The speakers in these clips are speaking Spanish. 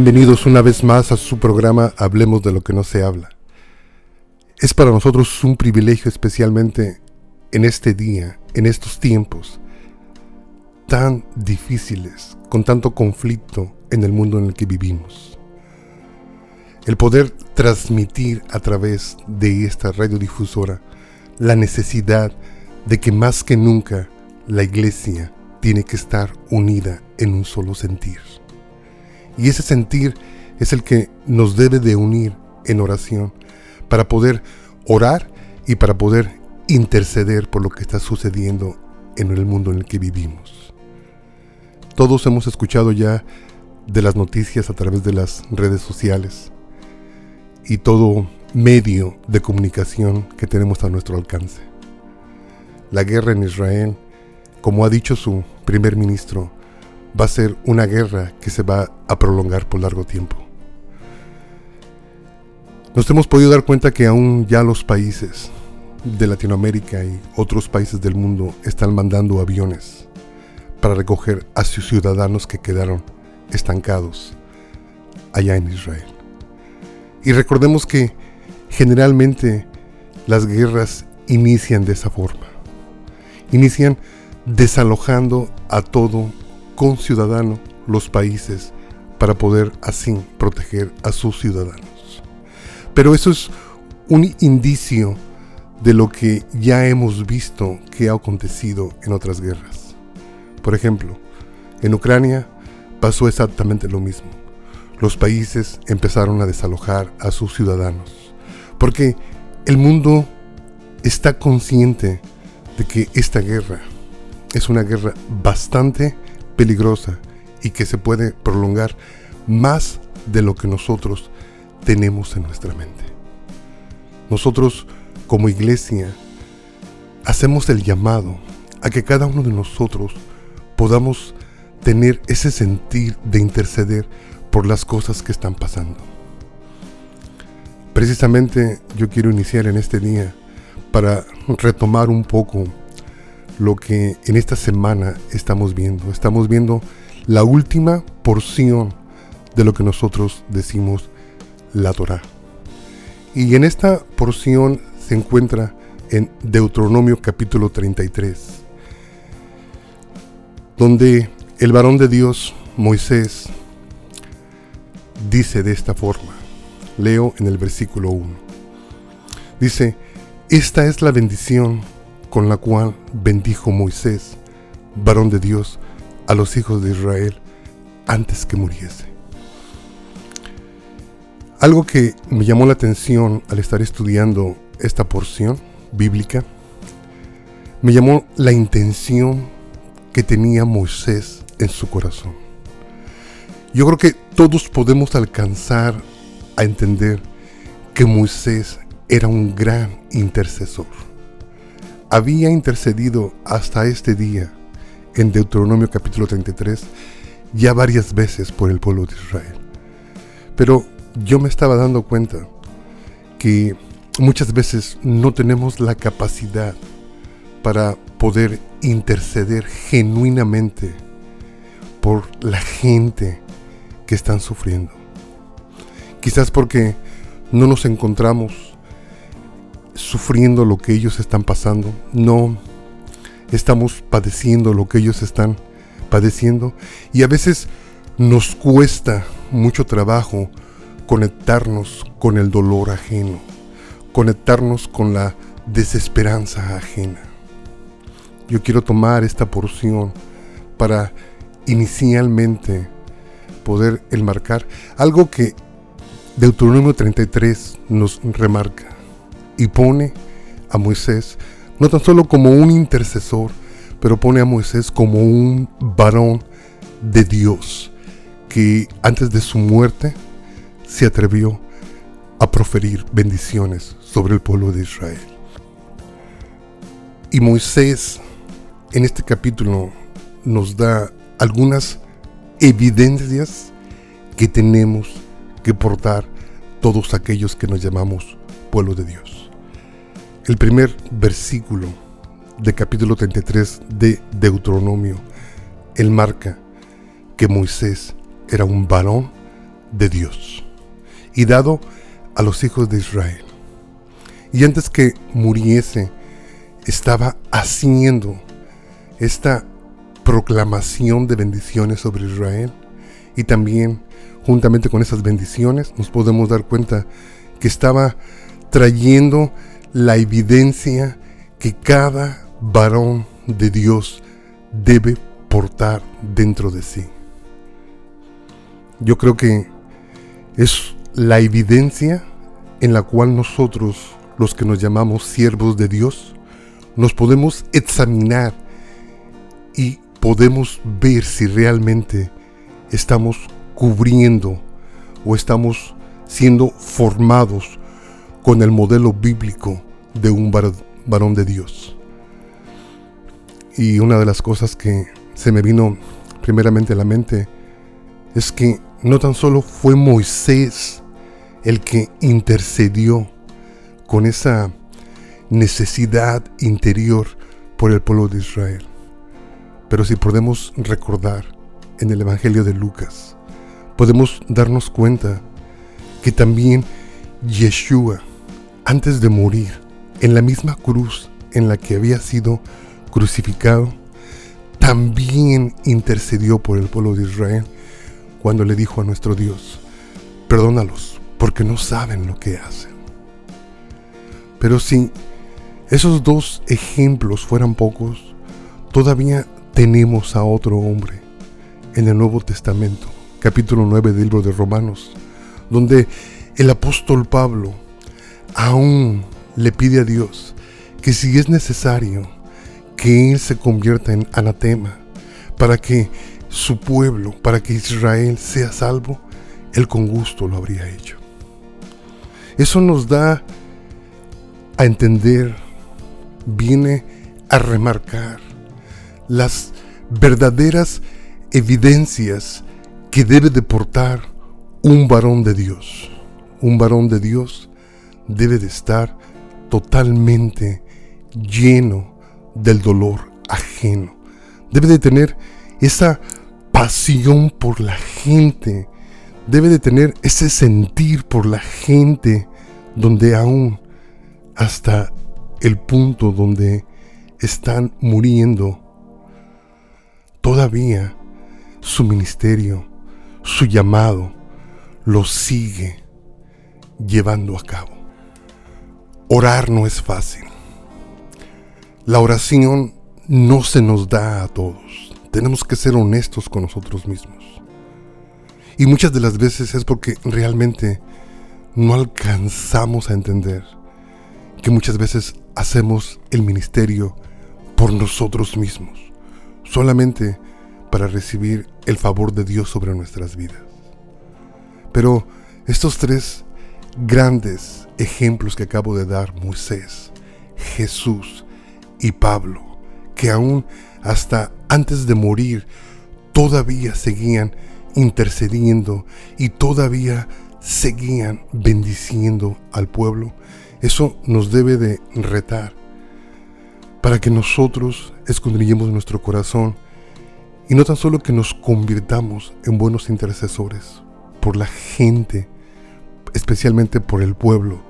Bienvenidos una vez más a su programa Hablemos de lo que no se habla. Es para nosotros un privilegio especialmente en este día, en estos tiempos tan difíciles, con tanto conflicto en el mundo en el que vivimos. El poder transmitir a través de esta radiodifusora la necesidad de que más que nunca la iglesia tiene que estar unida en un solo sentir. Y ese sentir es el que nos debe de unir en oración para poder orar y para poder interceder por lo que está sucediendo en el mundo en el que vivimos. Todos hemos escuchado ya de las noticias a través de las redes sociales y todo medio de comunicación que tenemos a nuestro alcance. La guerra en Israel, como ha dicho su primer ministro, va a ser una guerra que se va a prolongar por largo tiempo. Nos hemos podido dar cuenta que aún ya los países de Latinoamérica y otros países del mundo están mandando aviones para recoger a sus ciudadanos que quedaron estancados allá en Israel. Y recordemos que generalmente las guerras inician de esa forma. Inician desalojando a todo ciudadano los países para poder así proteger a sus ciudadanos. Pero eso es un indicio de lo que ya hemos visto que ha acontecido en otras guerras. Por ejemplo, en Ucrania pasó exactamente lo mismo. Los países empezaron a desalojar a sus ciudadanos, porque el mundo está consciente de que esta guerra es una guerra bastante peligrosa y que se puede prolongar más de lo que nosotros tenemos en nuestra mente. Nosotros como iglesia hacemos el llamado a que cada uno de nosotros podamos tener ese sentir de interceder por las cosas que están pasando. Precisamente yo quiero iniciar en este día para retomar un poco lo que en esta semana estamos viendo. Estamos viendo la última porción de lo que nosotros decimos la Torah. Y en esta porción se encuentra en Deuteronomio capítulo 33, donde el varón de Dios, Moisés, dice de esta forma. Leo en el versículo 1. Dice, esta es la bendición con la cual bendijo Moisés, varón de Dios, a los hijos de Israel antes que muriese. Algo que me llamó la atención al estar estudiando esta porción bíblica, me llamó la intención que tenía Moisés en su corazón. Yo creo que todos podemos alcanzar a entender que Moisés era un gran intercesor había intercedido hasta este día en Deuteronomio capítulo 33 ya varias veces por el pueblo de Israel. Pero yo me estaba dando cuenta que muchas veces no tenemos la capacidad para poder interceder genuinamente por la gente que están sufriendo. Quizás porque no nos encontramos sufriendo lo que ellos están pasando, no estamos padeciendo lo que ellos están padeciendo y a veces nos cuesta mucho trabajo conectarnos con el dolor ajeno, conectarnos con la desesperanza ajena. Yo quiero tomar esta porción para inicialmente poder enmarcar algo que Deuteronomio 33 nos remarca y pone a Moisés no tan solo como un intercesor, pero pone a Moisés como un varón de Dios que antes de su muerte se atrevió a proferir bendiciones sobre el pueblo de Israel. Y Moisés en este capítulo nos da algunas evidencias que tenemos que portar todos aquellos que nos llamamos pueblo de Dios. El primer versículo de capítulo 33 de Deuteronomio, él marca que Moisés era un varón de Dios y dado a los hijos de Israel. Y antes que muriese, estaba haciendo esta proclamación de bendiciones sobre Israel y también juntamente con esas bendiciones nos podemos dar cuenta que estaba trayendo la evidencia que cada varón de Dios debe portar dentro de sí. Yo creo que es la evidencia en la cual nosotros, los que nos llamamos siervos de Dios, nos podemos examinar y podemos ver si realmente estamos cubriendo o estamos siendo formados con el modelo bíblico de un varón de Dios. Y una de las cosas que se me vino primeramente a la mente es que no tan solo fue Moisés el que intercedió con esa necesidad interior por el pueblo de Israel, pero si podemos recordar en el Evangelio de Lucas, podemos darnos cuenta que también Yeshua, antes de morir, en la misma cruz en la que había sido crucificado, también intercedió por el pueblo de Israel cuando le dijo a nuestro Dios, perdónalos porque no saben lo que hacen. Pero si esos dos ejemplos fueran pocos, todavía tenemos a otro hombre en el Nuevo Testamento, capítulo 9 del libro de Romanos, donde el apóstol Pablo aún le pide a Dios que si es necesario que Él se convierta en anatema para que su pueblo, para que Israel sea salvo, Él con gusto lo habría hecho. Eso nos da a entender, viene a remarcar las verdaderas evidencias que debe deportar un varón de Dios. Un varón de Dios debe de estar totalmente lleno del dolor ajeno. Debe de tener esa pasión por la gente. Debe de tener ese sentir por la gente donde aún hasta el punto donde están muriendo, todavía su ministerio, su llamado, lo sigue llevando a cabo. Orar no es fácil. La oración no se nos da a todos. Tenemos que ser honestos con nosotros mismos. Y muchas de las veces es porque realmente no alcanzamos a entender que muchas veces hacemos el ministerio por nosotros mismos, solamente para recibir el favor de Dios sobre nuestras vidas. Pero estos tres grandes ejemplos que acabo de dar, Moisés, Jesús y Pablo, que aún hasta antes de morir todavía seguían intercediendo y todavía seguían bendiciendo al pueblo, eso nos debe de retar para que nosotros escondrillemos nuestro corazón y no tan solo que nos convirtamos en buenos intercesores por la gente, especialmente por el pueblo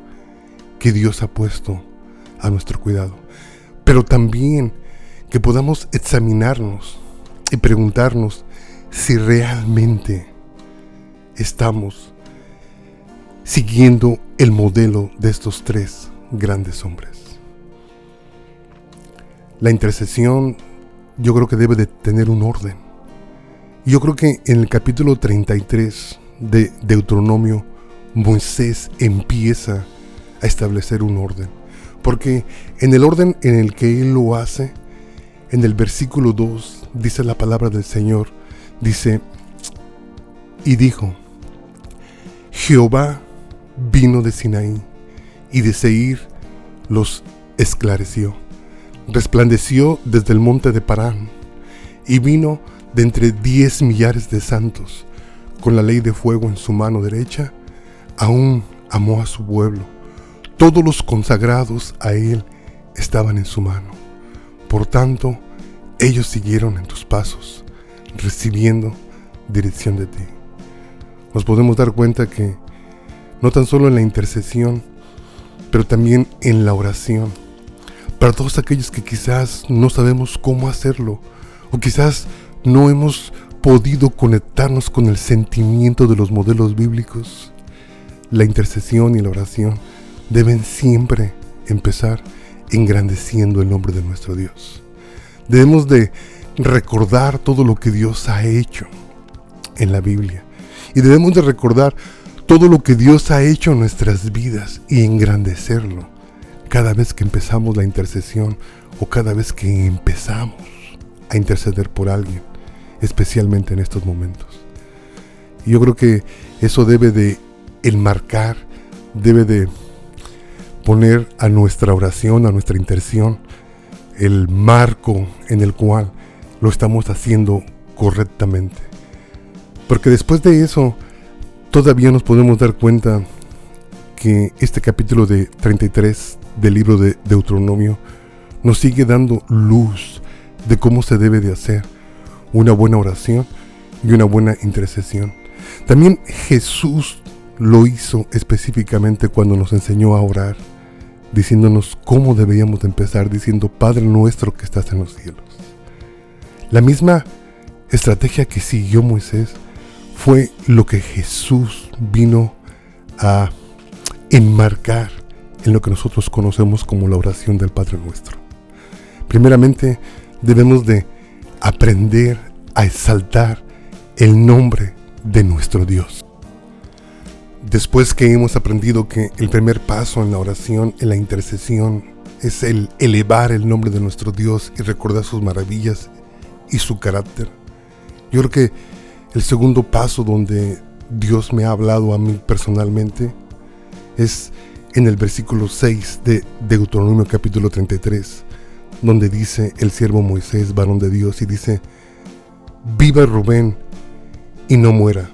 que Dios ha puesto a nuestro cuidado, pero también que podamos examinarnos y preguntarnos si realmente estamos siguiendo el modelo de estos tres grandes hombres. La intercesión yo creo que debe de tener un orden. Yo creo que en el capítulo 33 de Deuteronomio, Moisés empieza a establecer un orden. Porque en el orden en el que Él lo hace, en el versículo 2 dice la palabra del Señor, dice, y dijo, Jehová vino de Sinaí y de Seir los esclareció. Resplandeció desde el monte de Parán y vino de entre diez millares de santos, con la ley de fuego en su mano derecha, aún amó a su pueblo todos los consagrados a Él estaban en su mano. Por tanto, ellos siguieron en tus pasos, recibiendo dirección de ti. nos podemos dar cuenta que no tan solo en la intercesión, pero también en la oración, para todos aquellos que quizás no sabemos cómo hacerlo, o quizás no hemos podido conectarnos con el sentimiento de los modelos bíblicos, la intercesión y la oración deben siempre empezar engrandeciendo el nombre de nuestro Dios. Debemos de recordar todo lo que Dios ha hecho en la Biblia. Y debemos de recordar todo lo que Dios ha hecho en nuestras vidas y engrandecerlo cada vez que empezamos la intercesión o cada vez que empezamos a interceder por alguien, especialmente en estos momentos. Yo creo que eso debe de enmarcar, debe de poner a nuestra oración, a nuestra intercesión, el marco en el cual lo estamos haciendo correctamente. Porque después de eso, todavía nos podemos dar cuenta que este capítulo de 33 del libro de Deuteronomio nos sigue dando luz de cómo se debe de hacer una buena oración y una buena intercesión. También Jesús lo hizo específicamente cuando nos enseñó a orar, diciéndonos cómo deberíamos empezar, diciendo, Padre nuestro que estás en los cielos. La misma estrategia que siguió Moisés fue lo que Jesús vino a enmarcar en lo que nosotros conocemos como la oración del Padre Nuestro. Primeramente, debemos de aprender a exaltar el nombre de nuestro Dios. Después que hemos aprendido que el primer paso en la oración, en la intercesión, es el elevar el nombre de nuestro Dios y recordar sus maravillas y su carácter. Yo creo que el segundo paso donde Dios me ha hablado a mí personalmente es en el versículo 6 de Deuteronomio capítulo 33, donde dice el siervo Moisés, varón de Dios, y dice, viva Rubén y no muera,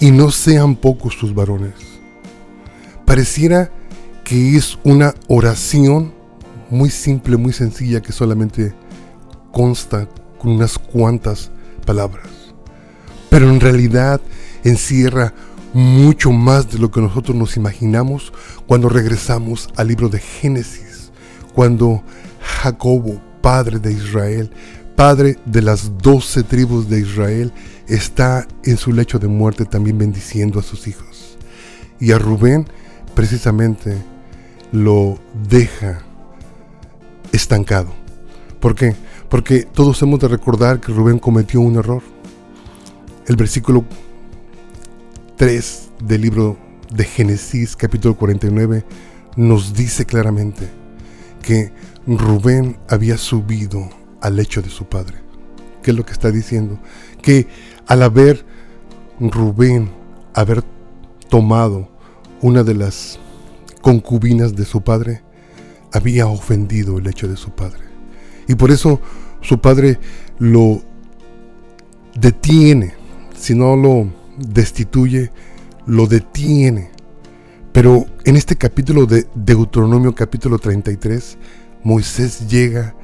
y no sean pocos sus varones. Pareciera que es una oración muy simple, muy sencilla, que solamente consta con unas cuantas palabras. Pero en realidad encierra mucho más de lo que nosotros nos imaginamos cuando regresamos al libro de Génesis, cuando Jacobo, padre de Israel, padre de las doce tribus de Israel, está en su lecho de muerte también bendiciendo a sus hijos. Y a Rubén precisamente lo deja estancado. ¿Por qué? Porque todos hemos de recordar que Rubén cometió un error. El versículo 3 del libro de Génesis capítulo 49 nos dice claramente que Rubén había subido al lecho de su padre. ¿Qué es lo que está diciendo? Que al haber Rubén haber tomado una de las concubinas de su padre, había ofendido el lecho de su padre. Y por eso su padre lo detiene, si no lo destituye, lo detiene. Pero en este capítulo de Deuteronomio capítulo 33, Moisés llega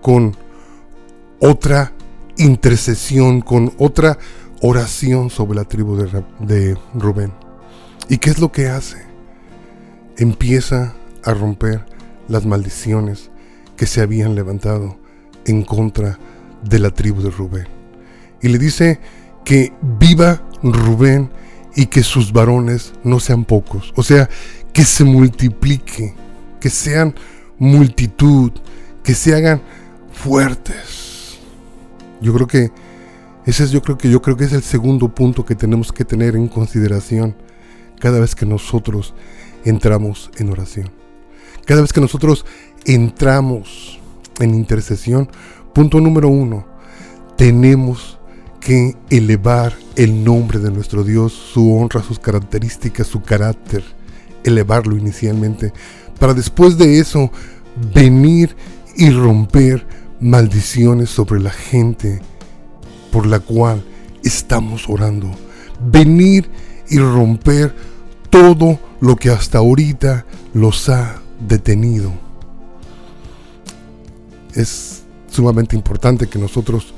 con otra intercesión, con otra oración sobre la tribu de, Rubén. ¿Y qué es lo que hace? Empieza a romper las maldiciones que se habían levantado en contra de la tribu de Rubén. Y le dice que viva Rubén y que sus varones no sean pocos. O sea, que se multiplique, que sean multitud, que se hagan fuertes. Yo creo que ese es yo creo que yo creo que es el segundo punto que tenemos que tener en consideración cada vez que nosotros entramos en oración. Cada vez que nosotros entramos en intercesión, punto número uno, tenemos que elevar el nombre de nuestro Dios, su honra, sus características, su carácter, elevarlo inicialmente, para después de eso venir y romper maldiciones sobre la gente por la cual estamos orando. Venir y romper todo lo que hasta ahorita los ha detenido. Es sumamente importante que nosotros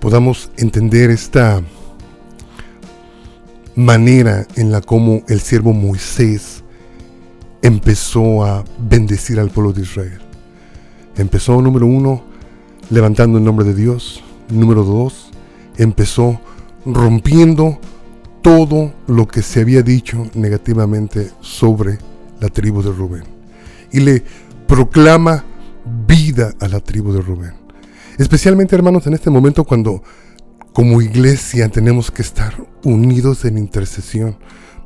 podamos entender esta manera en la como el siervo Moisés empezó a bendecir al pueblo de Israel. Empezó, número uno, levantando el nombre de Dios. Número dos, empezó rompiendo todo lo que se había dicho negativamente sobre la tribu de Rubén. Y le proclama vida a la tribu de Rubén. Especialmente hermanos en este momento cuando como iglesia tenemos que estar unidos en intercesión.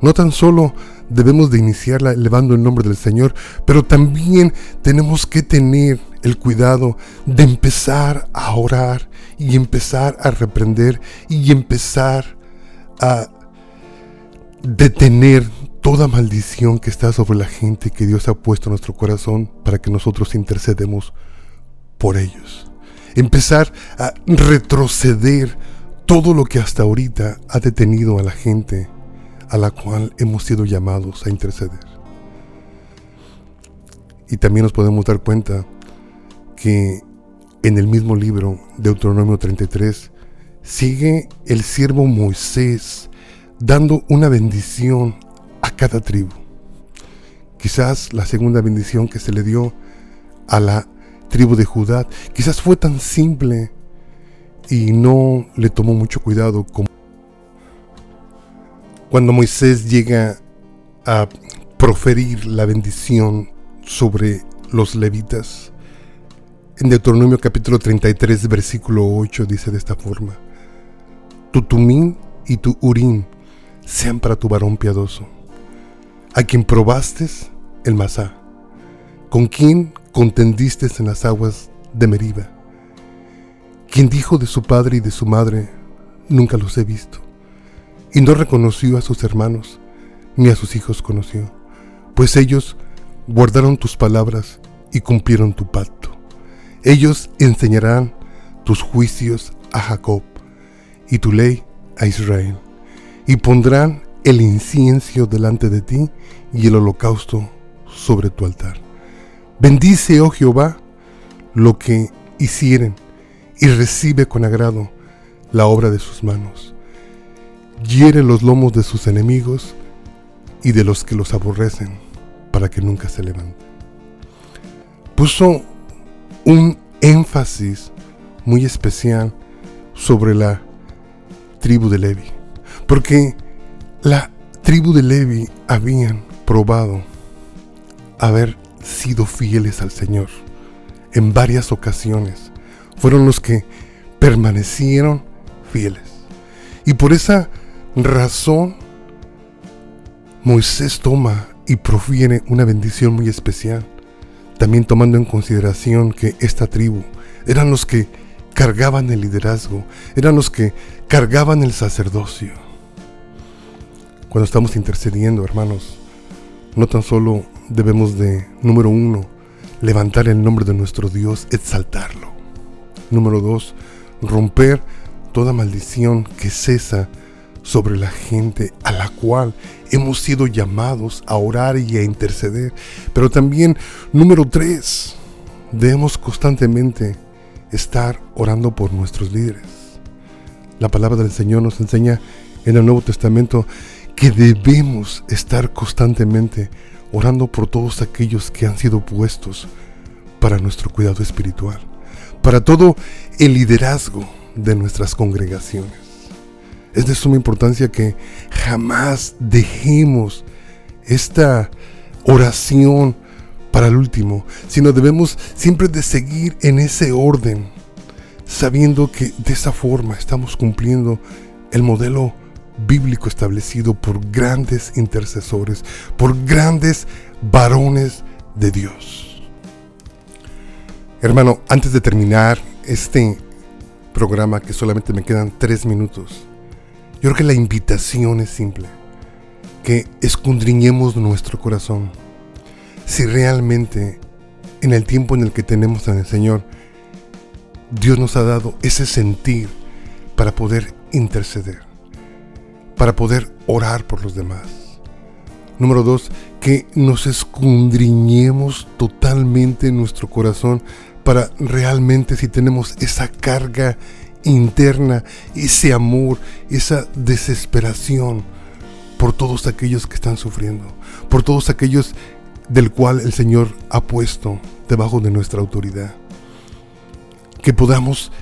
No tan solo debemos de iniciarla elevando el nombre del Señor, pero también tenemos que tener el cuidado de empezar a orar y empezar a reprender y empezar a detener toda maldición que está sobre la gente que Dios ha puesto en nuestro corazón para que nosotros intercedemos por ellos. Empezar a retroceder todo lo que hasta ahorita ha detenido a la gente a la cual hemos sido llamados a interceder. Y también nos podemos dar cuenta en el mismo libro, Deuteronomio 33, sigue el siervo Moisés dando una bendición a cada tribu. Quizás la segunda bendición que se le dio a la tribu de Judá, quizás fue tan simple y no le tomó mucho cuidado como cuando Moisés llega a proferir la bendición sobre los levitas. En Deuteronomio capítulo 33 versículo 8 dice de esta forma, Tu tumín y tu urín sean para tu varón piadoso, a quien probaste el masá, con quien contendiste en las aguas de Meriba, quien dijo de su padre y de su madre, nunca los he visto y no reconoció a sus hermanos, ni a sus hijos conoció, pues ellos guardaron tus palabras y cumplieron tu pacto. Ellos enseñarán tus juicios a Jacob y tu ley a Israel, y pondrán el incienso delante de ti y el holocausto sobre tu altar. Bendice, oh Jehová, lo que hicieren, y recibe con agrado la obra de sus manos hiere los lomos de sus enemigos y de los que los aborrecen, para que nunca se levanten. Puso un énfasis muy especial sobre la tribu de Levi, porque la tribu de Levi habían probado haber sido fieles al Señor en varias ocasiones. Fueron los que permanecieron fieles. Y por esa razón, Moisés toma y proviene una bendición muy especial, también tomando en consideración que esta tribu eran los que cargaban el liderazgo, eran los que cargaban el sacerdocio. Cuando estamos intercediendo, hermanos, no tan solo debemos de, número uno, levantar el nombre de nuestro Dios, exaltarlo. Número dos, romper toda maldición que cesa sobre la gente a la cual hemos sido llamados a orar y a interceder. Pero también, número tres, debemos constantemente estar orando por nuestros líderes. La palabra del Señor nos enseña en el Nuevo Testamento que debemos estar constantemente orando por todos aquellos que han sido puestos para nuestro cuidado espiritual, para todo el liderazgo de nuestras congregaciones. Es de suma importancia que jamás dejemos esta oración para el último, sino debemos siempre de seguir en ese orden, sabiendo que de esa forma estamos cumpliendo el modelo bíblico establecido por grandes intercesores, por grandes varones de Dios. Hermano, antes de terminar este programa, que solamente me quedan tres minutos, yo creo que la invitación es simple, que escudriñemos nuestro corazón. Si realmente en el tiempo en el que tenemos en el Señor, Dios nos ha dado ese sentir para poder interceder, para poder orar por los demás. Número dos, que nos escudriñemos totalmente en nuestro corazón para realmente si tenemos esa carga interna, ese amor, esa desesperación por todos aquellos que están sufriendo, por todos aquellos del cual el Señor ha puesto debajo de nuestra autoridad. Que podamos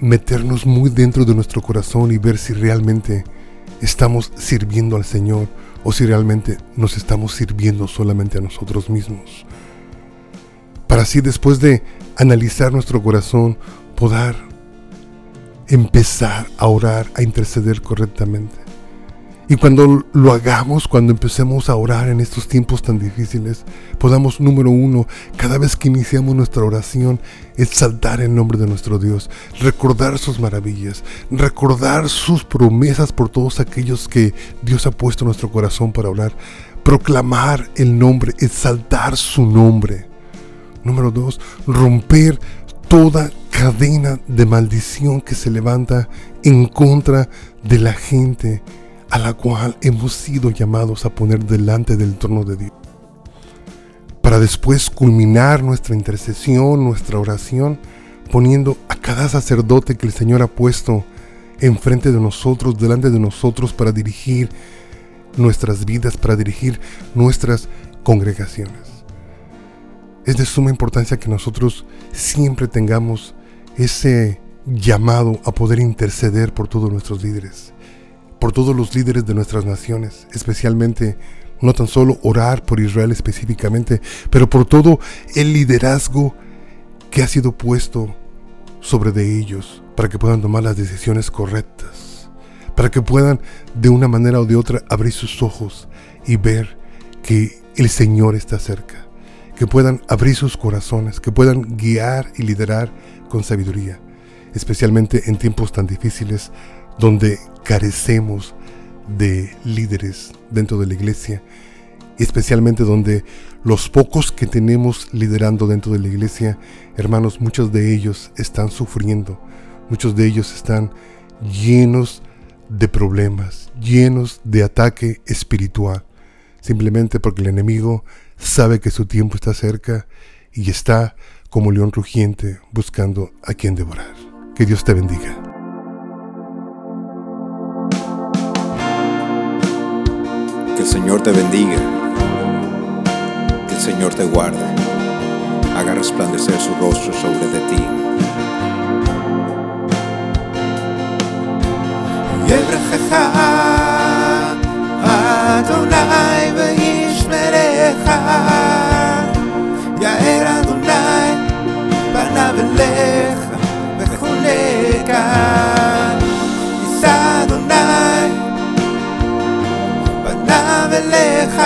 meternos muy dentro de nuestro corazón y ver si realmente estamos sirviendo al Señor o si realmente nos estamos sirviendo solamente a nosotros mismos. Para así después de analizar nuestro corazón, poder empezar a orar, a interceder correctamente. Y cuando lo hagamos, cuando empecemos a orar en estos tiempos tan difíciles, podamos, número uno, cada vez que iniciamos nuestra oración, exaltar el nombre de nuestro Dios, recordar sus maravillas, recordar sus promesas por todos aquellos que Dios ha puesto en nuestro corazón para orar, proclamar el nombre, exaltar su nombre. Número dos, romper toda cadena de maldición que se levanta en contra de la gente a la cual hemos sido llamados a poner delante del trono de Dios. Para después culminar nuestra intercesión, nuestra oración, poniendo a cada sacerdote que el Señor ha puesto enfrente de nosotros, delante de nosotros, para dirigir nuestras vidas, para dirigir nuestras congregaciones. Es de suma importancia que nosotros siempre tengamos ese llamado a poder interceder por todos nuestros líderes por todos los líderes de nuestras naciones, especialmente no tan solo orar por Israel específicamente, pero por todo el liderazgo que ha sido puesto sobre de ellos para que puedan tomar las decisiones correctas, para que puedan de una manera o de otra abrir sus ojos y ver que el Señor está cerca, que puedan abrir sus corazones, que puedan guiar y liderar con sabiduría, especialmente en tiempos tan difíciles donde carecemos de líderes dentro de la iglesia, especialmente donde los pocos que tenemos liderando dentro de la iglesia, hermanos, muchos de ellos están sufriendo, muchos de ellos están llenos de problemas, llenos de ataque espiritual, simplemente porque el enemigo sabe que su tiempo está cerca y está como león rugiente buscando a quien devorar. Que Dios te bendiga. Que el Señor te bendiga. Que el Señor te guarde. Haga resplandecer su rostro sobre de ti. Adonai פניו אליך